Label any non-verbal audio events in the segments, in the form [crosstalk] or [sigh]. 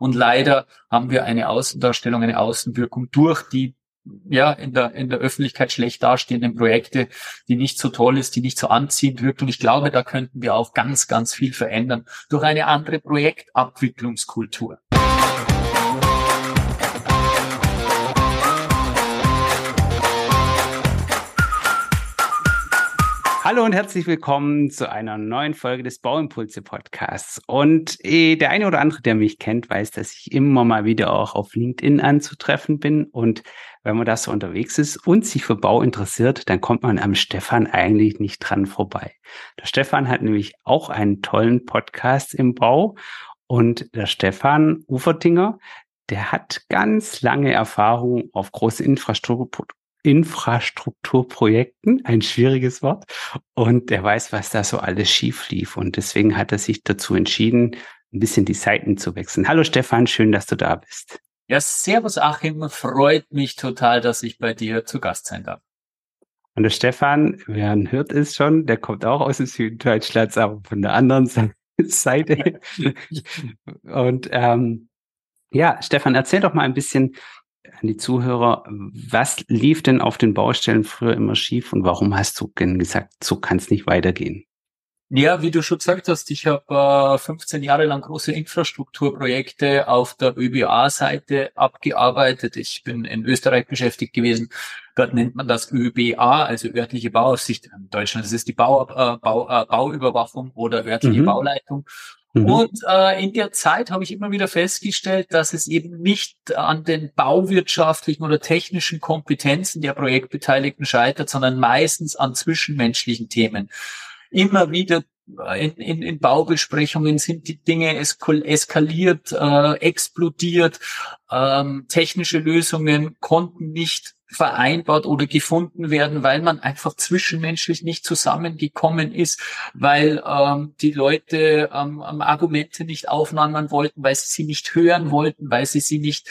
Und leider haben wir eine Außendarstellung, eine Außenwirkung durch die ja, in der, in der Öffentlichkeit schlecht dastehenden Projekte, die nicht so toll ist, die nicht so anziehend wirkt. Und ich glaube, da könnten wir auch ganz, ganz viel verändern durch eine andere Projektabwicklungskultur. Hallo und herzlich willkommen zu einer neuen Folge des Bauimpulse Podcasts. Und eh, der eine oder andere, der mich kennt, weiß, dass ich immer mal wieder auch auf LinkedIn anzutreffen bin. Und wenn man da so unterwegs ist und sich für Bau interessiert, dann kommt man am Stefan eigentlich nicht dran vorbei. Der Stefan hat nämlich auch einen tollen Podcast im Bau. Und der Stefan Ufertinger, der hat ganz lange Erfahrung auf große Infrastruktur, Infrastrukturprojekten, ein schwieriges Wort. Und er weiß, was da so alles schief lief. Und deswegen hat er sich dazu entschieden, ein bisschen die Seiten zu wechseln. Hallo Stefan, schön, dass du da bist. Ja, servus Achim, freut mich total, dass ich bei dir zu Gast sein darf. Und der Stefan, wer hört es schon, der kommt auch aus dem Süden Deutschlands, aber von der anderen [laughs] Seite. [laughs] Und ähm, ja, Stefan, erzähl doch mal ein bisschen, an die Zuhörer, was lief denn auf den Baustellen früher immer schief und warum hast du denn gesagt, so kann es nicht weitergehen? Ja, wie du schon gesagt hast, ich habe äh, 15 Jahre lang große Infrastrukturprojekte auf der ÖBA-Seite abgearbeitet. Ich bin in Österreich beschäftigt gewesen. Dort nennt man das ÖBA, also örtliche Bauaufsicht. In Deutschland ist es die Bau, äh, Bau, äh, Bauüberwachung oder örtliche mhm. Bauleitung. Mhm. Und äh, in der Zeit habe ich immer wieder festgestellt, dass es eben nicht an den bauwirtschaftlichen oder technischen Kompetenzen der Projektbeteiligten scheitert, sondern meistens an zwischenmenschlichen Themen. Immer wieder in, in, in Baubesprechungen sind die Dinge eskaliert, äh, explodiert. Ähm, technische Lösungen konnten nicht vereinbart oder gefunden werden, weil man einfach zwischenmenschlich nicht zusammengekommen ist, weil ähm, die Leute ähm, Argumente nicht aufnehmen wollten, weil sie sie nicht hören wollten, weil sie sie nicht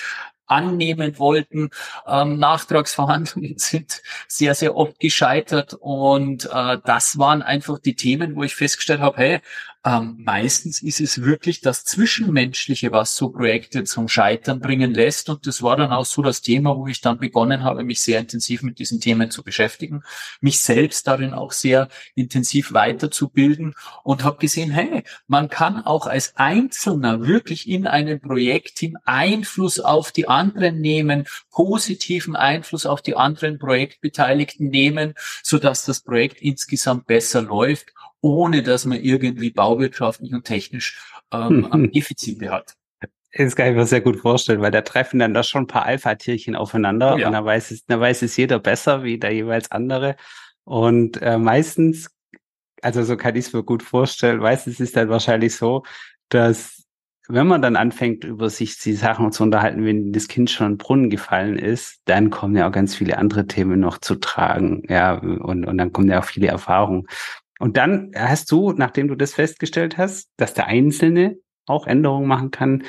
annehmen wollten. Ähm, Nachtragsverhandlungen [laughs] sind sehr, sehr oft gescheitert und äh, das waren einfach die Themen, wo ich festgestellt habe, hey, ähm, meistens ist es wirklich das Zwischenmenschliche, was so Projekte zum Scheitern bringen lässt. Und das war dann auch so das Thema, wo ich dann begonnen habe, mich sehr intensiv mit diesen Themen zu beschäftigen, mich selbst darin auch sehr intensiv weiterzubilden und habe gesehen, hey, man kann auch als Einzelner wirklich in einem Projektteam Einfluss auf die anderen nehmen, positiven Einfluss auf die anderen Projektbeteiligten nehmen, so dass das Projekt insgesamt besser läuft ohne dass man irgendwie bauwirtschaftlich und technisch ähm, [laughs] Defizite hat. Das kann ich mir sehr gut vorstellen, weil da treffen dann da schon ein paar Alpha-Tierchen aufeinander ja. und da weiß es, da weiß es jeder besser wie der jeweils andere. Und äh, meistens, also so kann ich es mir gut vorstellen, meistens ist dann wahrscheinlich so, dass wenn man dann anfängt, über sich die Sachen zu unterhalten, wenn das Kind schon in den Brunnen gefallen ist, dann kommen ja auch ganz viele andere Themen noch zu tragen. Ja, und, und dann kommen ja auch viele Erfahrungen. Und dann hast du, nachdem du das festgestellt hast, dass der Einzelne auch Änderungen machen kann,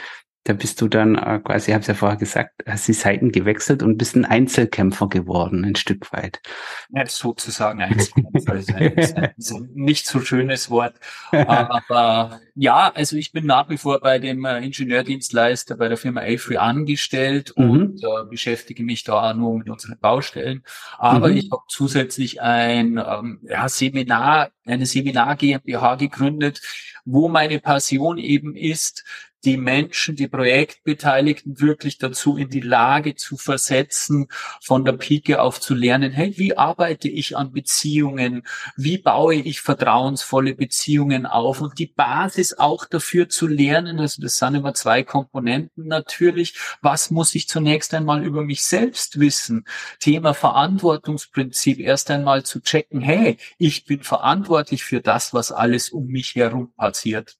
da bist du dann äh, quasi, ich habe es ja vorher gesagt, hast die Seiten gewechselt und bist ein Einzelkämpfer geworden, ein Stück weit. Ja, sozusagen Einzelkämpfer ist ein, ist ein nicht so schönes Wort. Aber ja, also ich bin nach wie vor bei dem äh, Ingenieurdienstleister bei der Firma Avery angestellt mhm. und äh, beschäftige mich da auch nur mit unseren Baustellen. Aber mhm. ich habe zusätzlich ein ähm, ja, Seminar, eine Seminar GmbH gegründet, wo meine Passion eben ist, die Menschen, die Projektbeteiligten wirklich dazu in die Lage zu versetzen, von der Pike auf zu lernen, hey, wie arbeite ich an Beziehungen? Wie baue ich vertrauensvolle Beziehungen auf? Und die Basis auch dafür zu lernen, also das sind immer zwei Komponenten natürlich. Was muss ich zunächst einmal über mich selbst wissen? Thema Verantwortungsprinzip, erst einmal zu checken, hey, ich bin verantwortlich für das, was alles um mich herum passiert.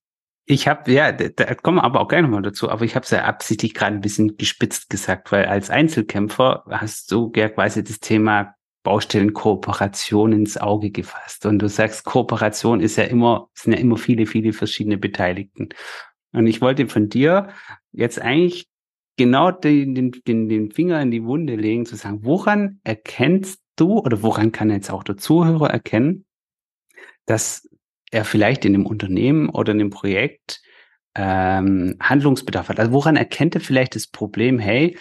Ich habe, ja, da, kommen wir aber auch gleich nochmal dazu, aber ich habe es ja absichtlich gerade ein bisschen gespitzt gesagt, weil als Einzelkämpfer hast du ja quasi das Thema Baustellenkooperation ins Auge gefasst. Und du sagst, Kooperation ist ja immer, sind ja immer viele, viele verschiedene Beteiligten. Und ich wollte von dir jetzt eigentlich genau den, den, den Finger in die Wunde legen, zu sagen, woran erkennst du oder woran kann jetzt auch der Zuhörer erkennen, dass er vielleicht in dem Unternehmen oder in dem Projekt äh, ähm, Handlungsbedarf hat. Also woran erkennt er vielleicht das Problem, hey,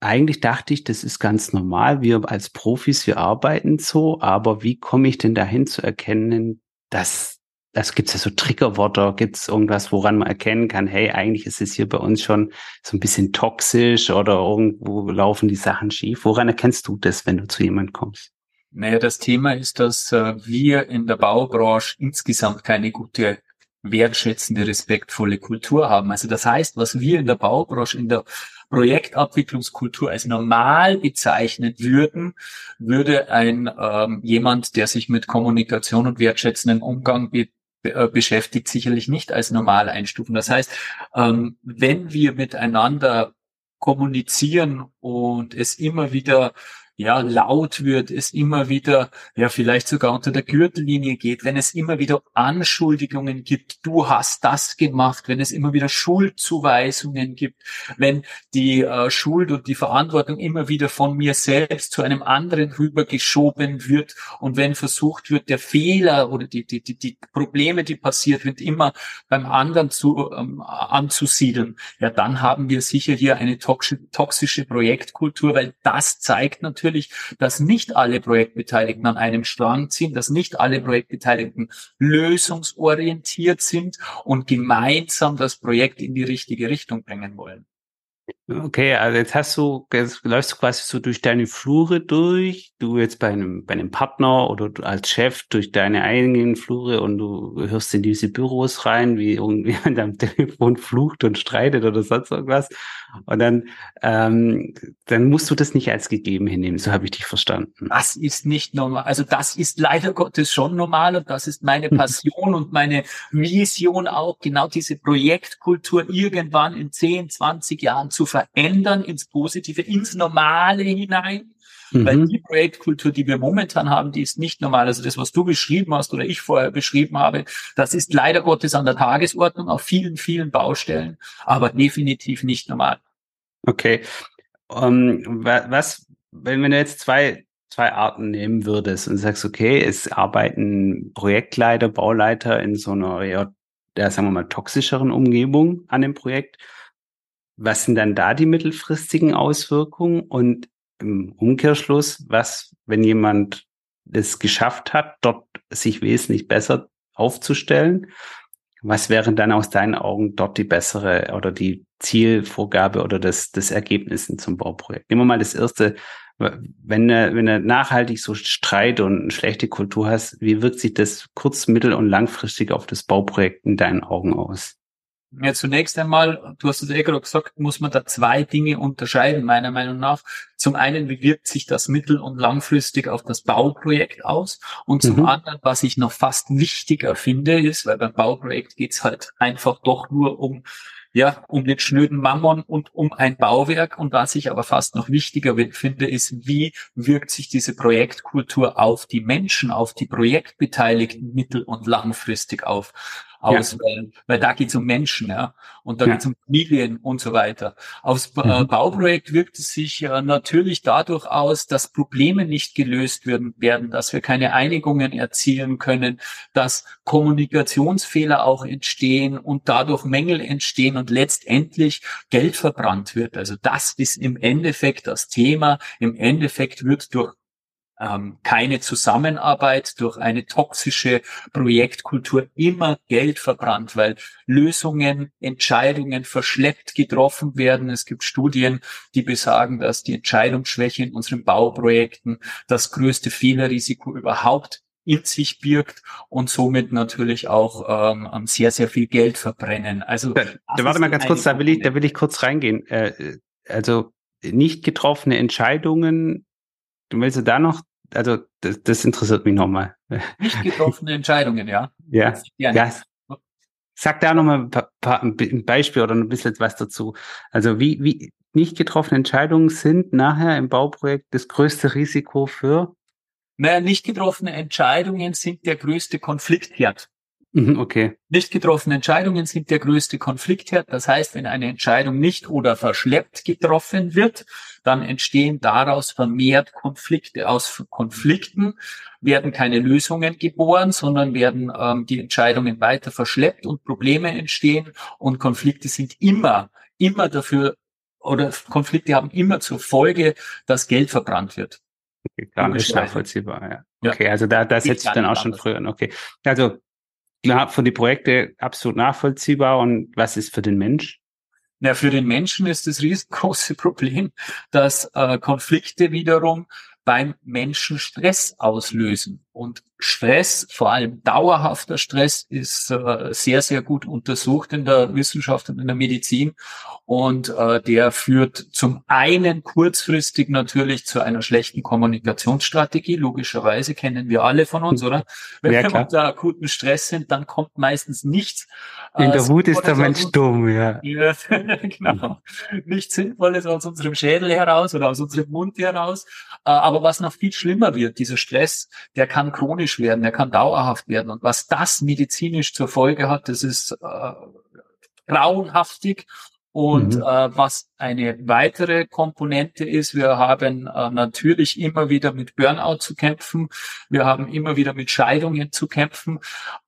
eigentlich dachte ich, das ist ganz normal, wir als Profis, wir arbeiten so, aber wie komme ich denn dahin zu erkennen, dass das gibt es ja so Triggerworte, gibt es irgendwas, woran man erkennen kann, hey, eigentlich ist es hier bei uns schon so ein bisschen toxisch oder irgendwo laufen die Sachen schief. Woran erkennst du das, wenn du zu jemand kommst? Naja, das Thema ist, dass äh, wir in der Baubranche insgesamt keine gute wertschätzende, respektvolle Kultur haben. Also das heißt, was wir in der Baubranche, in der Projektabwicklungskultur als normal bezeichnen würden, würde ein ähm, jemand, der sich mit Kommunikation und wertschätzenden Umgang be äh, beschäftigt, sicherlich nicht als normal einstufen. Das heißt, ähm, wenn wir miteinander kommunizieren und es immer wieder ja, laut wird, es immer wieder, ja, vielleicht sogar unter der Gürtellinie geht, wenn es immer wieder Anschuldigungen gibt, du hast das gemacht, wenn es immer wieder Schuldzuweisungen gibt, wenn die äh, Schuld und die Verantwortung immer wieder von mir selbst zu einem anderen rübergeschoben wird und wenn versucht wird, der Fehler oder die, die, die, die Probleme, die passiert wird, immer beim anderen zu, ähm, anzusiedeln, ja, dann haben wir sicher hier eine toxische, toxische Projektkultur, weil das zeigt natürlich, natürlich, dass nicht alle Projektbeteiligten an einem Strang ziehen, dass nicht alle Projektbeteiligten lösungsorientiert sind und gemeinsam das Projekt in die richtige Richtung bringen wollen. Okay, also jetzt hast du, jetzt läufst du quasi so durch deine Flure durch, du jetzt bei einem, bei einem Partner oder du als Chef durch deine eigenen Flure und du hörst in diese Büros rein, wie irgendjemand [laughs] am Telefon flucht und streitet oder sonst irgendwas. Und dann, ähm, dann musst du das nicht als gegeben hinnehmen, so habe ich dich verstanden. Das ist nicht normal. Also das ist leider Gottes schon normal und das ist meine. [laughs] Passion und meine Vision auch, genau diese Projektkultur irgendwann in 10, 20 Jahren zu verändern ins Positive, ins Normale hinein. Mhm. Weil die Projektkultur, die wir momentan haben, die ist nicht normal. Also das, was du beschrieben hast oder ich vorher beschrieben habe, das ist leider Gottes an der Tagesordnung auf vielen, vielen Baustellen, aber definitiv nicht normal. Okay. Um, ähm, was, wenn, du jetzt zwei, zwei Arten nehmen würdest und sagst, okay, es arbeiten Projektleiter, Bauleiter in so einer, ja, sagen wir mal, toxischeren Umgebung an dem Projekt was sind dann da die mittelfristigen Auswirkungen? Und im Umkehrschluss, was, wenn jemand es geschafft hat, dort sich wesentlich besser aufzustellen, was wären dann aus deinen Augen dort die bessere oder die Zielvorgabe oder das, das Ergebnis zum Bauprojekt? Nehmen wir mal das erste, wenn du, wenn du nachhaltig so Streit und eine schlechte Kultur hast, wie wirkt sich das kurz-, mittel- und langfristig auf das Bauprojekt in deinen Augen aus? Ja, zunächst einmal, du hast es eh gerade gesagt, muss man da zwei Dinge unterscheiden, meiner Meinung nach. Zum einen, wie wirkt sich das mittel- und langfristig auf das Bauprojekt aus? Und zum mhm. anderen, was ich noch fast wichtiger finde, ist, weil beim Bauprojekt geht's halt einfach doch nur um ja, um den schnöden Mammon und um ein Bauwerk. Und was ich aber fast noch wichtiger finde, ist, wie wirkt sich diese Projektkultur auf die Menschen, auf die Projektbeteiligten mittel- und langfristig auf aus, ja. weil, weil da geht es um Menschen, ja, und da ja. geht es um Familien und so weiter. Aufs äh, mhm. Bauprojekt wirkt es sich äh, natürlich dadurch aus, dass Probleme nicht gelöst werden, werden, dass wir keine Einigungen erzielen können, dass Kommunikationsfehler auch entstehen und dadurch Mängel entstehen und letztendlich Geld verbrannt wird. Also das ist im Endeffekt das Thema. Im Endeffekt wird durch ähm, keine Zusammenarbeit, durch eine toxische Projektkultur immer Geld verbrannt, weil Lösungen, Entscheidungen verschleppt getroffen werden. Es gibt Studien, die besagen, dass die Entscheidungsschwäche in unseren Bauprojekten das größte Fehlerrisiko überhaupt in sich birgt und somit natürlich auch ähm, sehr, sehr viel Geld verbrennen. Also da, da warte mal ganz kurz, da will ich, da will ich kurz reingehen. Äh, also nicht getroffene Entscheidungen Du willst du da noch, also das, das interessiert mich nochmal. Nicht getroffene Entscheidungen, ja. Ja. ja. Sag da nochmal ein, paar, ein Beispiel oder ein bisschen was dazu. Also wie, wie nicht getroffene Entscheidungen sind nachher im Bauprojekt das größte Risiko für? Naja, nicht getroffene Entscheidungen sind der größte Konfliktherd. Mhm, okay. Nicht getroffene Entscheidungen sind der größte Konfliktherd. Das heißt, wenn eine Entscheidung nicht oder verschleppt getroffen wird, dann entstehen daraus vermehrt Konflikte. Aus Konflikten werden keine Lösungen geboren, sondern werden ähm, die Entscheidungen weiter verschleppt und Probleme entstehen. Und Konflikte sind immer, immer dafür oder Konflikte haben immer zur Folge, dass Geld verbrannt wird. Okay, klar, ist nachvollziehbar, ja. Okay, also da, da setzt sich dann auch schon früher an. Okay. Also klar, für die Projekte absolut nachvollziehbar. Und was ist für den Mensch? Na, für den Menschen ist das riesengroße [laughs] Problem, dass äh, Konflikte wiederum beim Menschen Stress auslösen. Und Stress, vor allem dauerhafter Stress, ist äh, sehr, sehr gut untersucht in der Wissenschaft und in der Medizin. Und äh, der führt zum einen kurzfristig natürlich zu einer schlechten Kommunikationsstrategie. Logischerweise kennen wir alle von uns, oder? Wenn ja, wir unter akuten Stress sind, dann kommt meistens nichts. Äh, in der Wut ist der Mensch dumm, ja. ja [laughs] genau. Nichts Sinnvolles aus unserem Schädel heraus oder aus unserem Mund heraus. Äh, aber was noch viel schlimmer wird, dieser Stress, der kann kann chronisch werden, er kann dauerhaft werden. Und was das medizinisch zur Folge hat, das ist äh, grauenhaftig. Und mhm. äh, was eine weitere Komponente ist, wir haben äh, natürlich immer wieder mit Burnout zu kämpfen. Wir haben immer wieder mit Scheidungen zu kämpfen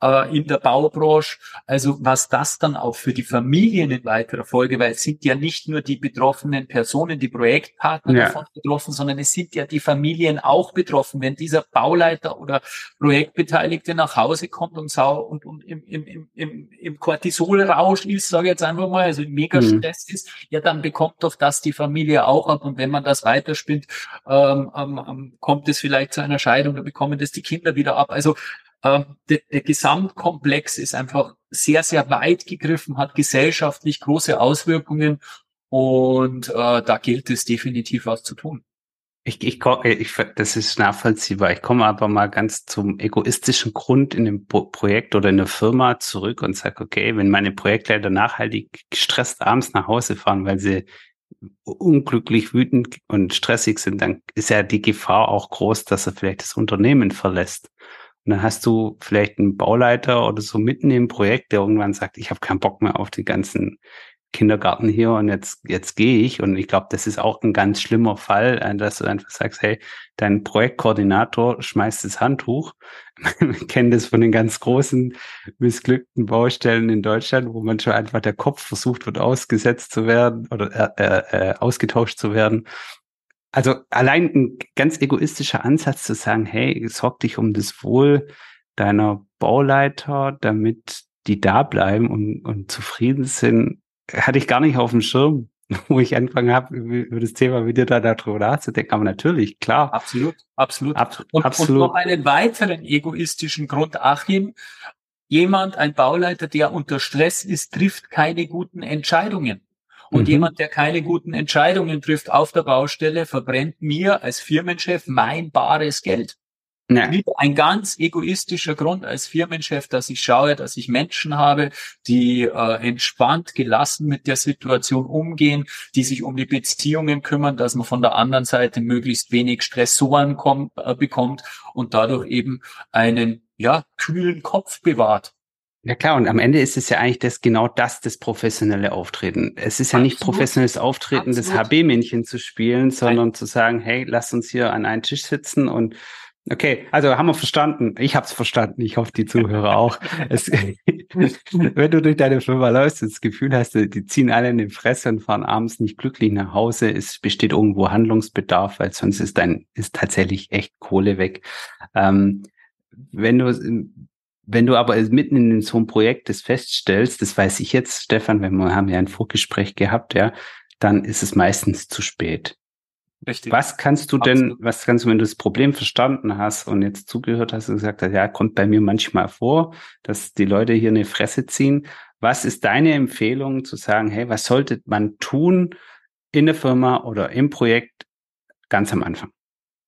äh, in der Baubranche. Also was das dann auch für die Familien in weiterer Folge, weil es sind ja nicht nur die betroffenen Personen, die Projektpartner ja. davon betroffen, sondern es sind ja die Familien auch betroffen. Wenn dieser Bauleiter oder Projektbeteiligte nach Hause kommt und, sau und, und im, im, im, im Cortisolrausch ist, sage ich jetzt einfach mal, also im Megastress mhm. Ist, ja dann bekommt kommt auf das die Familie auch ab. Und wenn man das weiterspinnt, ähm, ähm, kommt es vielleicht zu einer Scheidung, da bekommen das die Kinder wieder ab. Also ähm, der, der Gesamtkomplex ist einfach sehr, sehr weit gegriffen, hat gesellschaftlich große Auswirkungen und äh, da gilt es definitiv was zu tun. Ich, ich, ich, das ist nachvollziehbar. Ich komme aber mal ganz zum egoistischen Grund in dem Projekt oder in der Firma zurück und sage, okay, wenn meine Projektleiter nachhaltig gestresst abends nach Hause fahren, weil sie unglücklich, wütend und stressig sind, dann ist ja die Gefahr auch groß, dass er vielleicht das Unternehmen verlässt. Und dann hast du vielleicht einen Bauleiter oder so mitten im Projekt, der irgendwann sagt, ich habe keinen Bock mehr auf die ganzen Kindergarten hier und jetzt, jetzt gehe ich. Und ich glaube, das ist auch ein ganz schlimmer Fall, äh, dass du einfach sagst, hey, dein Projektkoordinator schmeißt das Handtuch. [laughs] Man kennt das von den ganz großen, missglückten Baustellen in Deutschland, wo man schon einfach der Kopf versucht wird, ausgesetzt zu werden oder äh, äh, äh ausgetauscht zu werden. Also allein ein ganz egoistischer Ansatz zu sagen, hey, sorg dich um das Wohl deiner Bauleiter, damit die da bleiben und, und zufrieden sind, hatte ich gar nicht auf dem Schirm, [laughs] wo ich angefangen habe, über das Thema mit dir da darüber nachzudenken. Aber natürlich, klar. Absolut, absolut. Ab, und, absolut. und noch einen weiteren egoistischen Grund, Achim. Jemand, ein Bauleiter, der unter Stress ist, trifft keine guten Entscheidungen. Und mhm. jemand, der keine guten Entscheidungen trifft auf der Baustelle, verbrennt mir als Firmenchef mein bares Geld. Ja. Ein ganz egoistischer Grund als Firmenchef, dass ich schaue, dass ich Menschen habe, die äh, entspannt, gelassen mit der Situation umgehen, die sich um die Beziehungen kümmern, dass man von der anderen Seite möglichst wenig Stressoren kommt, äh, bekommt und dadurch eben einen ja kühlen Kopf bewahrt. Ja klar, und am Ende ist es ja eigentlich das genau das, das professionelle Auftreten. Es ist ja Absolut. nicht professionelles Auftreten, Absolut. das HB-Männchen zu spielen, sondern Nein. zu sagen, hey, lass uns hier an einen Tisch sitzen und Okay, also haben wir verstanden. Ich habe es verstanden. Ich hoffe, die Zuhörer auch. es, [laughs] wenn du durch deine Firma läufst und das Gefühl hast, die ziehen alle in die Fresse und fahren abends nicht glücklich nach Hause, es besteht irgendwo Handlungsbedarf, weil sonst ist dein ist tatsächlich echt Kohle weg. Ähm, wenn du wenn du aber mitten in so einem Projekt das feststellst, das weiß ich jetzt, Stefan, wenn wir haben ja ein Vorgespräch gehabt, ja, dann ist es meistens zu spät. Richtig. Was kannst du denn, Absolut. was kannst du, wenn du das Problem verstanden hast und jetzt zugehört hast und gesagt hast, ja, kommt bei mir manchmal vor, dass die Leute hier eine Fresse ziehen. Was ist deine Empfehlung zu sagen, hey, was sollte man tun in der Firma oder im Projekt ganz am Anfang?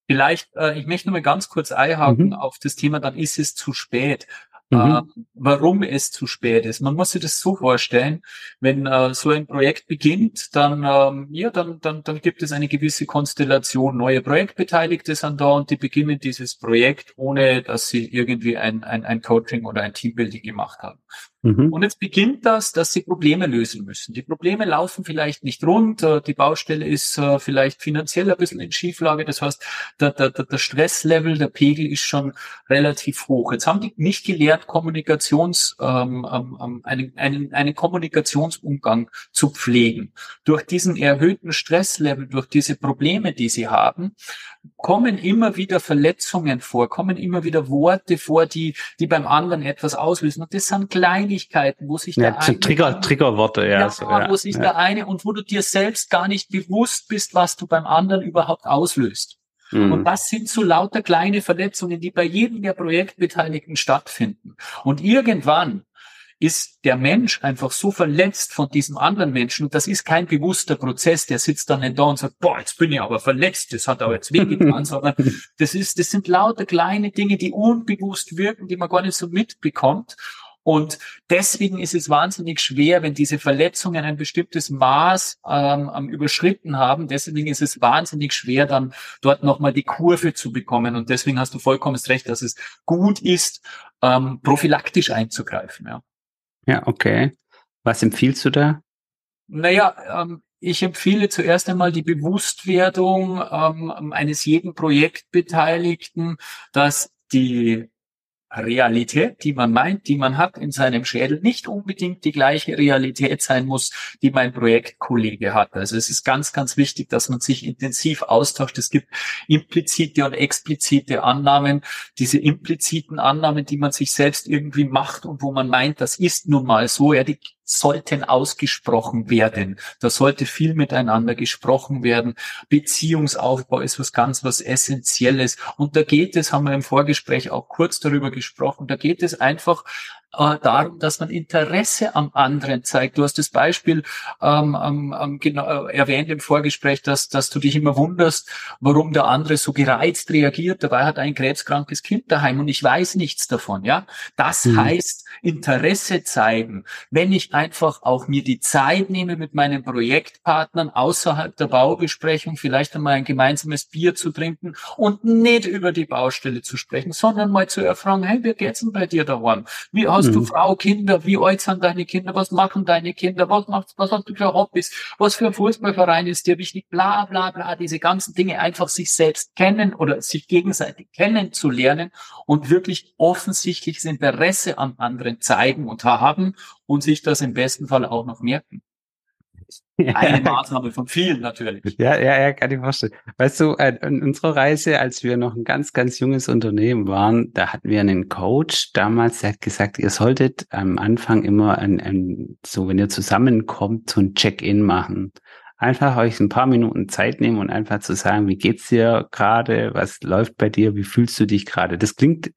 Vielleicht, äh, ich möchte nur mal ganz kurz einhaken mhm. auf das Thema, dann ist es zu spät. Mhm. Äh, warum es zu spät ist. Man muss sich das so vorstellen, wenn äh, so ein Projekt beginnt, dann ähm, ja, dann, dann, dann gibt es eine gewisse Konstellation neue Projektbeteiligte sind da und die beginnen dieses Projekt, ohne dass sie irgendwie ein, ein, ein Coaching oder ein Teambuilding gemacht haben. Mhm. Und jetzt beginnt das, dass sie Probleme lösen müssen. Die Probleme laufen vielleicht nicht rund, äh, die Baustelle ist äh, vielleicht finanziell ein bisschen in Schieflage, das heißt, der, der, der Stresslevel, der Pegel ist schon relativ hoch. Jetzt haben die nicht gelernt, Kommunikations, ähm, ähm, ähm, einen, einen, einen Kommunikationsumgang zu pflegen. Durch diesen erhöhten Stresslevel, durch diese Probleme, die sie haben, kommen immer wieder Verletzungen vor, kommen immer wieder Worte vor, die, die beim anderen etwas auslösen. Und das sind Kleinigkeiten, wo sich ja, der eine, Trigger, Triggerworte, ja, ja, so, ja, wo sich ja. der eine und wo du dir selbst gar nicht bewusst bist, was du beim anderen überhaupt auslöst. Mhm. Und das sind so lauter kleine Verletzungen, die bei jedem der Projektbeteiligten stattfinden. Und irgendwann ist der Mensch einfach so verletzt von diesem anderen Menschen. Und das ist kein bewusster Prozess, der sitzt dann nicht da und sagt, boah, jetzt bin ich aber verletzt, das hat aber jetzt wehgetan, [laughs] sondern das ist, das sind lauter kleine Dinge, die unbewusst wirken, die man gar nicht so mitbekommt. Und deswegen ist es wahnsinnig schwer, wenn diese Verletzungen ein bestimmtes Maß ähm, überschritten haben. Deswegen ist es wahnsinnig schwer, dann dort nochmal die Kurve zu bekommen. Und deswegen hast du vollkommen recht, dass es gut ist, ähm, prophylaktisch einzugreifen. Ja. ja, okay. Was empfiehlst du da? Naja, ähm, ich empfehle zuerst einmal die Bewusstwerdung ähm, eines jeden Projektbeteiligten, dass die Realität, die man meint, die man hat in seinem Schädel, nicht unbedingt die gleiche Realität sein muss, die mein Projektkollege hat. Also es ist ganz, ganz wichtig, dass man sich intensiv austauscht. Es gibt implizite und explizite Annahmen. Diese impliziten Annahmen, die man sich selbst irgendwie macht und wo man meint, das ist nun mal so, ja, die sollten ausgesprochen werden. Da sollte viel miteinander gesprochen werden. Beziehungsaufbau ist was ganz was Essentielles. Und da geht es, haben wir im Vorgespräch auch kurz darüber gesprochen, da geht es einfach äh, darum, dass man Interesse am anderen zeigt. Du hast das Beispiel ähm, ähm, genau, äh, erwähnt im Vorgespräch, dass, dass du dich immer wunderst, warum der andere so gereizt reagiert. Dabei hat er ein krebskrankes Kind daheim und ich weiß nichts davon. Ja, das mhm. heißt Interesse zeigen. Wenn ich einfach auch mir die Zeit nehme, mit meinen Projektpartnern außerhalb der Baubesprechung vielleicht einmal ein gemeinsames Bier zu trinken und nicht über die Baustelle zu sprechen, sondern mal zu erfragen, hey, wie geht's denn bei dir daheim? Wie hast mhm. du Frau, Kinder? Wie alt sind deine Kinder? Was machen deine Kinder? Was machst, was hast du für Hobbys? Was für ein Fußballverein ist dir wichtig? Bla, bla, bla. Diese ganzen Dinge einfach sich selbst kennen oder sich gegenseitig kennenzulernen und wirklich offensichtliches Interesse am anderen zeigen und haben und sich das im besten Fall auch noch merken. [laughs] Eine Maßnahme von vielen natürlich. Ja, ja, ja, kann ich vorstellen. Weißt du, äh, in unserer Reise, als wir noch ein ganz, ganz junges Unternehmen waren, da hatten wir einen Coach damals, der hat gesagt, ihr solltet am Anfang immer ein, ein so, wenn ihr zusammenkommt, so ein Check-in machen einfach euch ein paar Minuten Zeit nehmen und einfach zu sagen, wie geht's dir gerade, was läuft bei dir, wie fühlst du dich gerade? Das klingt,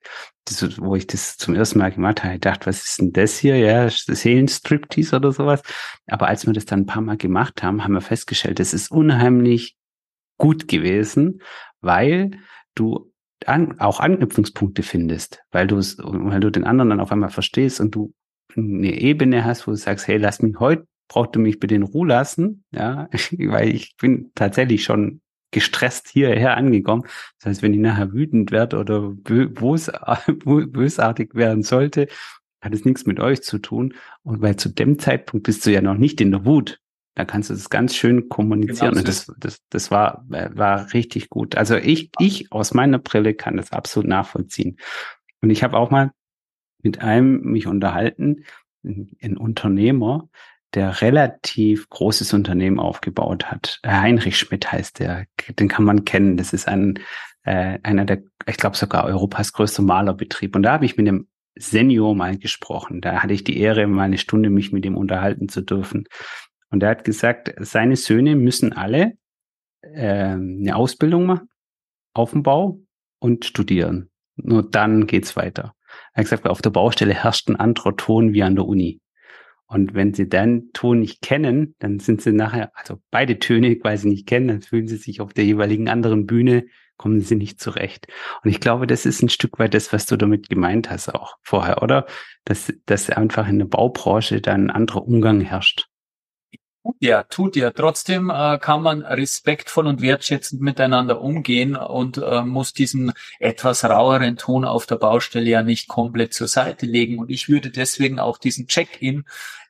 das, wo ich das zum ersten Mal gemacht habe, ich dachte, was ist denn das hier? Ja, Seelenstriptease oder sowas. Aber als wir das dann ein paar Mal gemacht haben, haben wir festgestellt, das ist unheimlich gut gewesen, weil du an, auch Anknüpfungspunkte findest, weil du es, weil du den anderen dann auf einmal verstehst und du eine Ebene hast, wo du sagst, hey, lass mich heute braucht du mich bitte in Ruhe lassen, ja, [laughs] weil ich bin tatsächlich schon gestresst hierher angekommen. Das heißt, wenn ich nachher wütend werde oder bös, [laughs] bösartig werden sollte, hat es nichts mit euch zu tun. Und weil zu dem Zeitpunkt bist du ja noch nicht in der Wut. Da kannst du das ganz schön kommunizieren. Genau, und das, das, das war, war richtig gut. Also ich, ich aus meiner Brille kann das absolut nachvollziehen. Und ich habe auch mal mit einem mich unterhalten, ein Unternehmer, der relativ großes Unternehmen aufgebaut hat. Heinrich Schmidt heißt der, den kann man kennen. Das ist ein äh, einer der, ich glaube sogar Europas größter Malerbetrieb. Und da habe ich mit dem Senior mal gesprochen. Da hatte ich die Ehre, mal eine Stunde mich mit ihm unterhalten zu dürfen. Und er hat gesagt, seine Söhne müssen alle äh, eine Ausbildung machen auf dem Bau und studieren. Nur dann geht's weiter. Er hat gesagt, auf der Baustelle herrscht ein anderer Ton wie an der Uni. Und wenn sie dann Ton nicht kennen, dann sind sie nachher, also beide Töne quasi nicht kennen, dann fühlen sie sich auf der jeweiligen anderen Bühne kommen sie nicht zurecht. Und ich glaube, das ist ein Stück weit das, was du damit gemeint hast auch vorher, oder? Dass, dass einfach in der Baubranche dann ein anderer Umgang herrscht. Ja, tut ja. Trotzdem äh, kann man respektvoll und wertschätzend miteinander umgehen und äh, muss diesen etwas raueren Ton auf der Baustelle ja nicht komplett zur Seite legen. Und ich würde deswegen auch diesen Check-in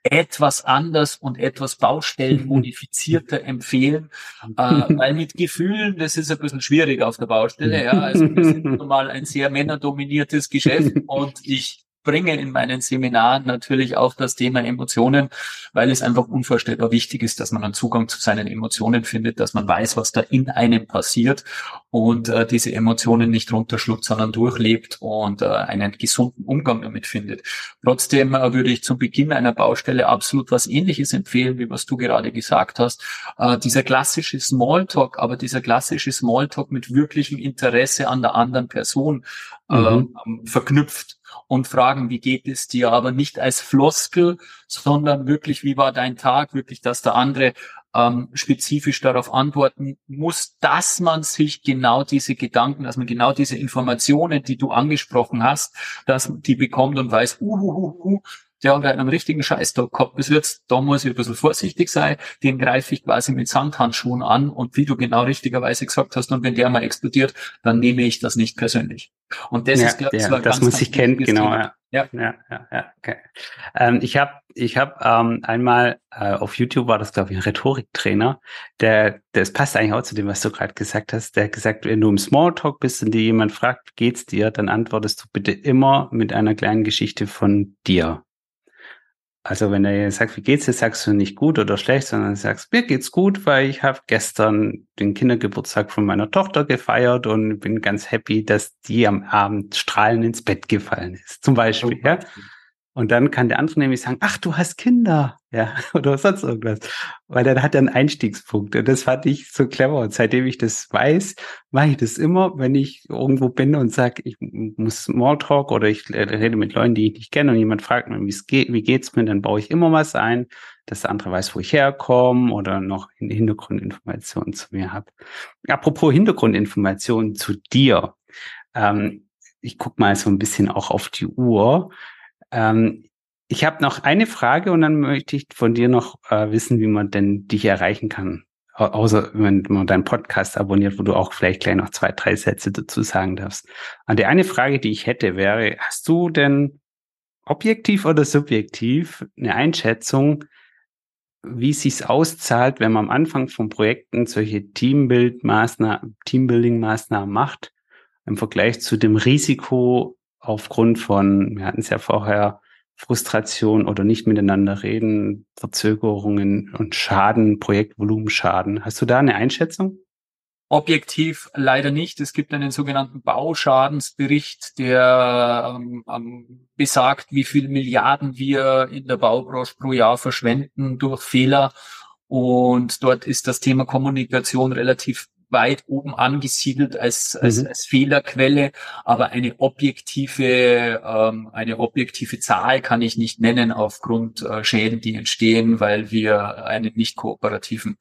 etwas anders und etwas baustellenmodifizierter [laughs] empfehlen, äh, weil mit Gefühlen, das ist ein bisschen schwierig auf der Baustelle. Ja, also wir sind nun mal ein sehr männerdominiertes Geschäft und ich bringe in meinen Seminaren natürlich auch das Thema Emotionen, weil es einfach unvorstellbar wichtig ist, dass man einen Zugang zu seinen Emotionen findet, dass man weiß, was da in einem passiert und äh, diese Emotionen nicht runterschluckt, sondern durchlebt und äh, einen gesunden Umgang damit findet. Trotzdem äh, würde ich zum Beginn einer Baustelle absolut was Ähnliches empfehlen, wie was du gerade gesagt hast. Äh, dieser klassische Smalltalk, aber dieser klassische Smalltalk mit wirklichem Interesse an der anderen Person mhm. verknüpft und fragen, wie geht es dir, aber nicht als Floskel, sondern wirklich, wie war dein Tag, wirklich, dass der andere ähm, spezifisch darauf antworten muss, dass man sich genau diese Gedanken, dass man genau diese Informationen, die du angesprochen hast, dass die bekommt und weiß, uh, uh, uh, uh der hat einen richtigen Scheißtag gehabt bis jetzt, da muss ich ein bisschen vorsichtig sein, den greife ich quasi mit Sandhandschuhen an und wie du genau richtigerweise gesagt hast, und wenn der mal explodiert, dann nehme ich das nicht persönlich. Und das ja, ist, glaube ich, ja, das muss ich kennen, genau. Ja. Ja, ja, ja, ja okay. Ähm, ich habe ich hab, ähm, einmal äh, auf YouTube war das, glaube ich, ein Rhetoriktrainer, der, das passt eigentlich auch zu dem, was du gerade gesagt hast, der hat gesagt, wenn du im Smalltalk bist und dir jemand fragt, geht's dir, dann antwortest du bitte immer mit einer kleinen Geschichte von dir. Also wenn er sagt, wie geht's dir, sagst du nicht gut oder schlecht, sondern sagst, mir geht's gut, weil ich habe gestern den Kindergeburtstag von meiner Tochter gefeiert und bin ganz happy, dass die am Abend strahlend ins Bett gefallen ist. Zum Beispiel, oh, ja. Und dann kann der andere nämlich sagen, ach, du hast Kinder, ja, [laughs] oder sonst irgendwas. Weil dann hat er einen Einstiegspunkt. Und das fand ich so clever. Und seitdem ich das weiß, mache ich das immer, wenn ich irgendwo bin und sage, ich muss Smalltalk oder ich rede mit Leuten, die ich nicht kenne und jemand fragt mich, wie es geht, wie geht's mir, dann baue ich immer was ein, dass der andere weiß, wo ich herkomme oder noch Hintergrundinformationen zu mir habe. Apropos Hintergrundinformationen zu dir. Ähm, ich guck mal so ein bisschen auch auf die Uhr. Ähm, ich habe noch eine Frage und dann möchte ich von dir noch äh, wissen, wie man denn dich erreichen kann. Außer wenn man deinen Podcast abonniert, wo du auch vielleicht gleich noch zwei, drei Sätze dazu sagen darfst. Und die eine Frage, die ich hätte, wäre, hast du denn objektiv oder subjektiv eine Einschätzung, wie es sich auszahlt, wenn man am Anfang von Projekten solche Teambuild-Maßnahmen, Teambuilding-Maßnahmen macht, im Vergleich zu dem Risiko aufgrund von, wir hatten es ja vorher, Frustration oder nicht miteinander reden, Verzögerungen und Schaden, Projektvolumenschaden. Hast du da eine Einschätzung? Objektiv leider nicht. Es gibt einen sogenannten Bauschadensbericht, der ähm, ähm, besagt, wie viel Milliarden wir in der Baubranche pro Jahr verschwenden durch Fehler. Und dort ist das Thema Kommunikation relativ weit oben angesiedelt als, als, mhm. als Fehlerquelle, aber eine objektive, ähm, eine objektive Zahl kann ich nicht nennen aufgrund äh, Schäden, die entstehen, weil wir einen nicht kooperativen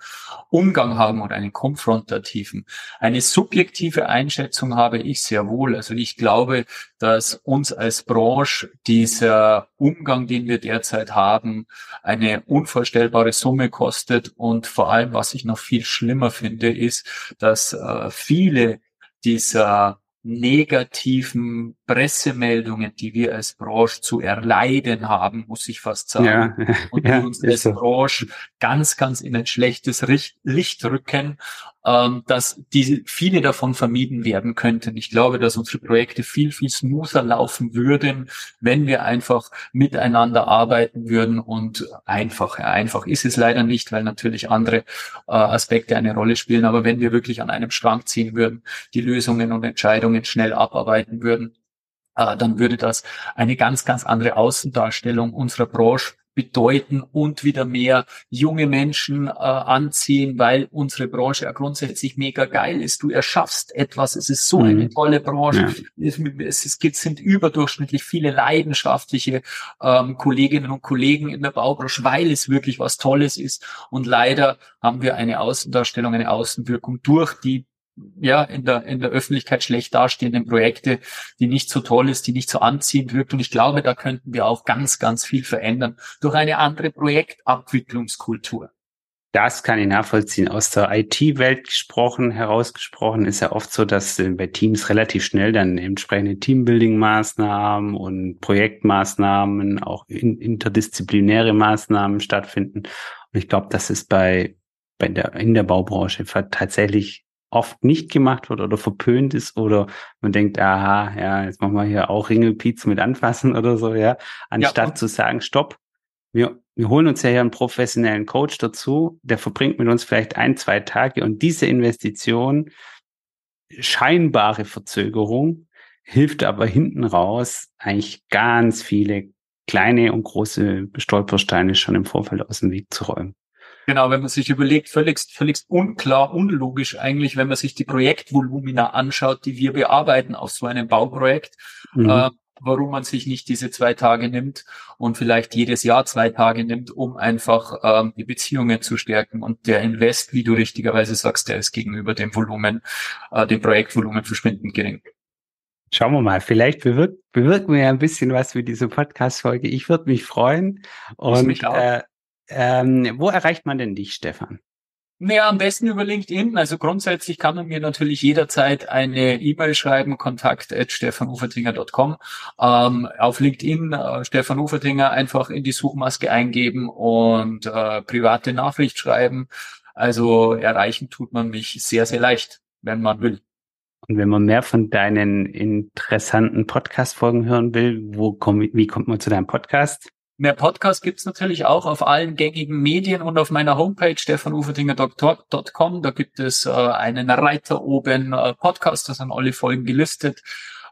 Umgang haben oder einen konfrontativen. Eine subjektive Einschätzung habe ich sehr wohl. Also ich glaube, dass uns als Branche dieser Umgang, den wir derzeit haben, eine unvorstellbare Summe kostet und vor allem, was ich noch viel schlimmer finde, ist, dass äh, viele dieser negativen Pressemeldungen, die wir als Branche zu erleiden haben, muss ich fast sagen, [laughs] ja, und die ja, uns als so. Branche ganz, ganz in ein schlechtes Licht rücken ähm, dass die, viele davon vermieden werden könnten. Ich glaube, dass unsere Projekte viel, viel smoother laufen würden, wenn wir einfach miteinander arbeiten würden und einfach, einfach ist es leider nicht, weil natürlich andere äh, Aspekte eine Rolle spielen, aber wenn wir wirklich an einem Strang ziehen würden, die Lösungen und Entscheidungen schnell abarbeiten würden, äh, dann würde das eine ganz, ganz andere Außendarstellung unserer Branche bedeuten und wieder mehr junge Menschen äh, anziehen, weil unsere Branche ja grundsätzlich mega geil ist. Du erschaffst etwas, es ist so mhm. eine tolle Branche. Ja. Es, es, gibt, sind überdurchschnittlich viele leidenschaftliche ähm, Kolleginnen und Kollegen in der Baubranche, weil es wirklich was Tolles ist. Und leider haben wir eine Außendarstellung, eine Außenwirkung durch die ja, in der, in der Öffentlichkeit schlecht dastehenden Projekte, die nicht so toll ist, die nicht so anziehend wirkt. Und ich glaube, da könnten wir auch ganz, ganz viel verändern durch eine andere Projektabwicklungskultur. Das kann ich nachvollziehen. Aus der IT-Welt gesprochen, herausgesprochen, ist ja oft so, dass äh, bei Teams relativ schnell dann entsprechende Teambuilding-Maßnahmen und Projektmaßnahmen, auch interdisziplinäre Maßnahmen stattfinden. Und ich glaube, das ist bei, bei der, in der Baubranche tatsächlich oft nicht gemacht wird oder verpönt ist oder man denkt, aha, ja, jetzt machen wir hier auch Ringelpiez mit anfassen [laughs] oder so, ja, anstatt ja, zu sagen, stopp, wir, wir holen uns ja hier einen professionellen Coach dazu, der verbringt mit uns vielleicht ein, zwei Tage und diese Investition, scheinbare Verzögerung, hilft aber hinten raus eigentlich ganz viele kleine und große Stolpersteine schon im Vorfeld aus dem Weg zu räumen. Genau, wenn man sich überlegt, völlig, völlig unklar, unlogisch eigentlich, wenn man sich die Projektvolumina anschaut, die wir bearbeiten auf so einem Bauprojekt, mhm. äh, warum man sich nicht diese zwei Tage nimmt und vielleicht jedes Jahr zwei Tage nimmt, um einfach ähm, die Beziehungen zu stärken. Und der Invest, wie du richtigerweise sagst, der ist gegenüber dem Volumen, äh, dem Projektvolumen verschwindend gering. Schauen wir mal, vielleicht bewirkt, bewirken wir ja ein bisschen was für diese Podcast-Folge. Ich würde mich freuen. Und mich äh, ähm, wo erreicht man denn dich, Stefan? Naja, am besten über LinkedIn. Also grundsätzlich kann man mir natürlich jederzeit eine E-Mail schreiben, kontakt at stefanufertinger.com. Ähm, auf LinkedIn äh, Stefan Ufertinger einfach in die Suchmaske eingeben und äh, private Nachricht schreiben. Also erreichen tut man mich sehr, sehr leicht, wenn man will. Und wenn man mehr von deinen interessanten Podcast-Folgen hören will, wo komm, wie kommt man zu deinem Podcast? Mehr Podcasts gibt's natürlich auch auf allen gängigen Medien und auf meiner Homepage stefanuferdingercom. Da gibt es äh, einen Reiter oben äh, Podcast, da sind alle Folgen gelistet.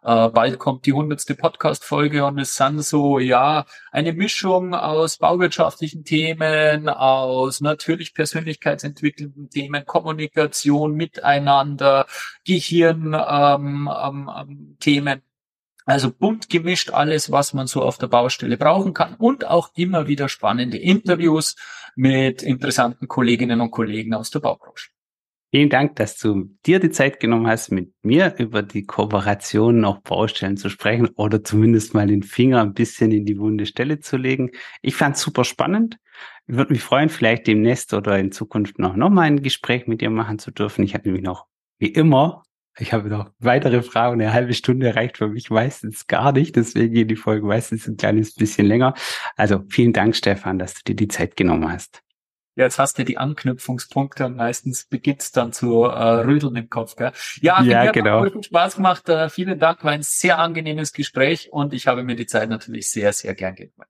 Äh, bald kommt die hundertste Podcast-Folge und es sind so, ja, eine Mischung aus bauwirtschaftlichen Themen, aus natürlich persönlichkeitsentwickelnden Themen, Kommunikation, Miteinander, Gehirn, ähm, ähm, ähm also bunt gemischt alles, was man so auf der Baustelle brauchen kann und auch immer wieder spannende Interviews mit interessanten Kolleginnen und Kollegen aus der Baubranche. Vielen Dank, dass du dir die Zeit genommen hast, mit mir über die Kooperation auf Baustellen zu sprechen oder zumindest mal den Finger ein bisschen in die wunde Stelle zu legen. Ich fand es super spannend. Ich würde mich freuen, vielleicht demnächst oder in Zukunft noch, noch mal ein Gespräch mit dir machen zu dürfen. Ich habe nämlich noch, wie immer, ich habe noch weitere Fragen. Eine halbe Stunde reicht für mich meistens gar nicht. Deswegen gehen die Folgen meistens ein kleines bisschen länger. Also vielen Dank, Stefan, dass du dir die Zeit genommen hast. Ja, jetzt hast du die Anknüpfungspunkte und meistens beginnt's dann zu äh, rödeln im Kopf. Gell? Ja, ja mir genau. hat Spaß gemacht. Äh, vielen Dank, war ein sehr angenehmes Gespräch und ich habe mir die Zeit natürlich sehr, sehr gern genommen.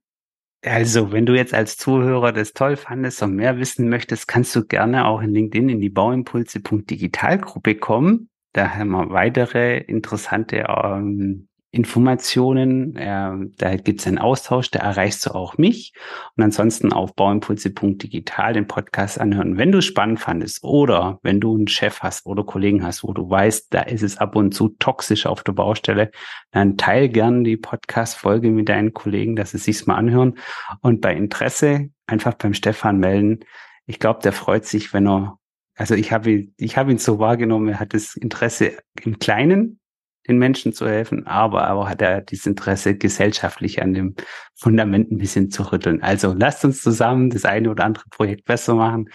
Also, wenn du jetzt als Zuhörer das toll fandest und mehr wissen möchtest, kannst du gerne auch in LinkedIn in die Bauimpulse.digitalgruppe kommen. Da haben wir weitere interessante ähm, Informationen. Äh, da gibt es einen Austausch, da erreichst du auch mich. Und ansonsten auf bauimpulse.digital den Podcast anhören. Wenn du spannend fandest oder wenn du einen Chef hast oder Kollegen hast, wo du weißt, da ist es ab und zu toxisch auf der Baustelle, dann teil gern die Podcast-Folge mit deinen Kollegen, dass sie sich's mal anhören. Und bei Interesse einfach beim Stefan melden. Ich glaube, der freut sich, wenn er also ich habe, ich habe ihn so wahrgenommen, er hat das Interesse im Kleinen, den Menschen zu helfen, aber aber hat er dieses Interesse gesellschaftlich an dem Fundament ein bisschen zu rütteln. Also lasst uns zusammen das eine oder andere Projekt besser machen.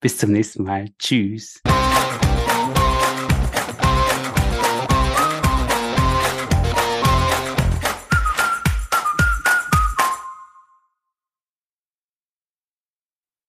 Bis zum nächsten Mal. Tschüss.